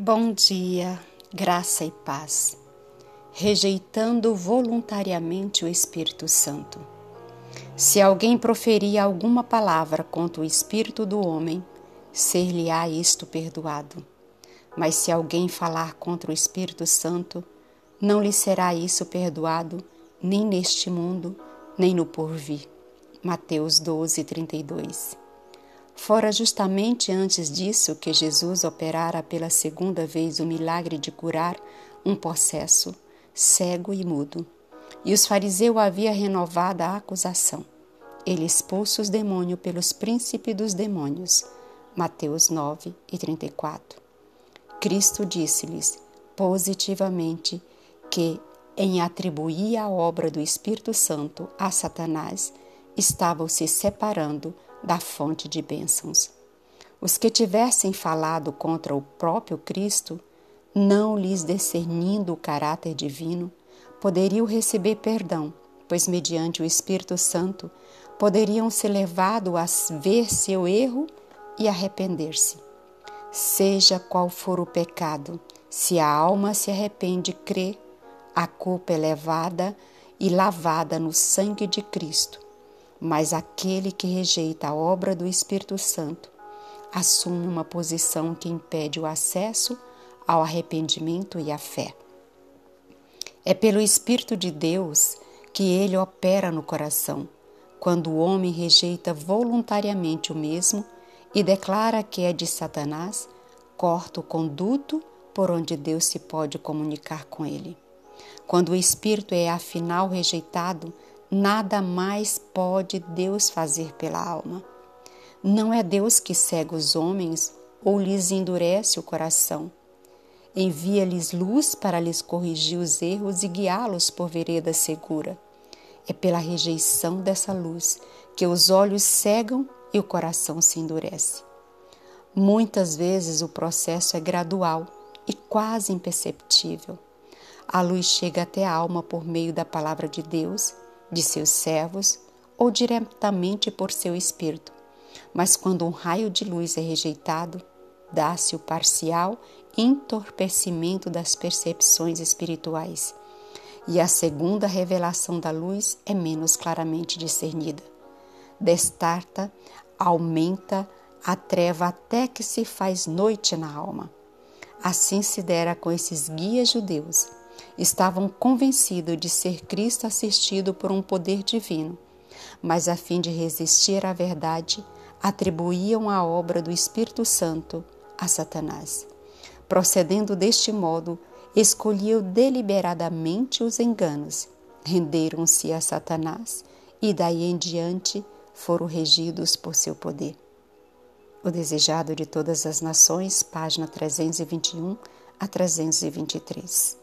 Bom dia, graça e paz. Rejeitando voluntariamente o Espírito Santo. Se alguém proferir alguma palavra contra o Espírito do homem, ser-lhe-á isto perdoado. Mas se alguém falar contra o Espírito Santo, não lhe será isso perdoado, nem neste mundo, nem no porvir. Mateus 12, 32. Fora justamente antes disso que Jesus operara pela segunda vez o milagre de curar um possesso, cego e mudo. E os fariseus havia renovado a acusação. Ele expulsa os demônios pelos príncipes dos demônios. Mateus 9 e 34. Cristo disse-lhes positivamente que, em atribuir a obra do Espírito Santo a Satanás, estavam se separando da fonte de bênçãos. Os que tivessem falado contra o próprio Cristo, não lhes discernindo o caráter divino, poderiam receber perdão, pois, mediante o Espírito Santo, poderiam ser levados a ver seu erro e arrepender-se. Seja qual for o pecado, se a alma se arrepende e crê, a culpa é levada e lavada no sangue de Cristo mas aquele que rejeita a obra do Espírito Santo assume uma posição que impede o acesso ao arrependimento e à fé. É pelo Espírito de Deus que ele opera no coração, quando o homem rejeita voluntariamente o mesmo e declara que é de Satanás, corta o conduto por onde Deus se pode comunicar com ele. Quando o Espírito é afinal rejeitado, Nada mais pode Deus fazer pela alma. Não é Deus que cega os homens ou lhes endurece o coração. Envia-lhes luz para lhes corrigir os erros e guiá-los por vereda segura. É pela rejeição dessa luz que os olhos cegam e o coração se endurece. Muitas vezes o processo é gradual e quase imperceptível. A luz chega até a alma por meio da palavra de Deus de seus servos ou diretamente por seu espírito. Mas quando um raio de luz é rejeitado, dá-se o parcial entorpecimento das percepções espirituais, e a segunda revelação da luz é menos claramente discernida. Destarta, aumenta a treva até que se faz noite na alma. Assim se dera com esses guias judeus estavam convencidos de ser Cristo assistido por um poder divino, mas a fim de resistir à verdade, atribuíam a obra do Espírito Santo a Satanás. Procedendo deste modo, escolhiam deliberadamente os enganos, renderam-se a Satanás e daí em diante foram regidos por seu poder. O Desejado de Todas as Nações, página 321 a 323.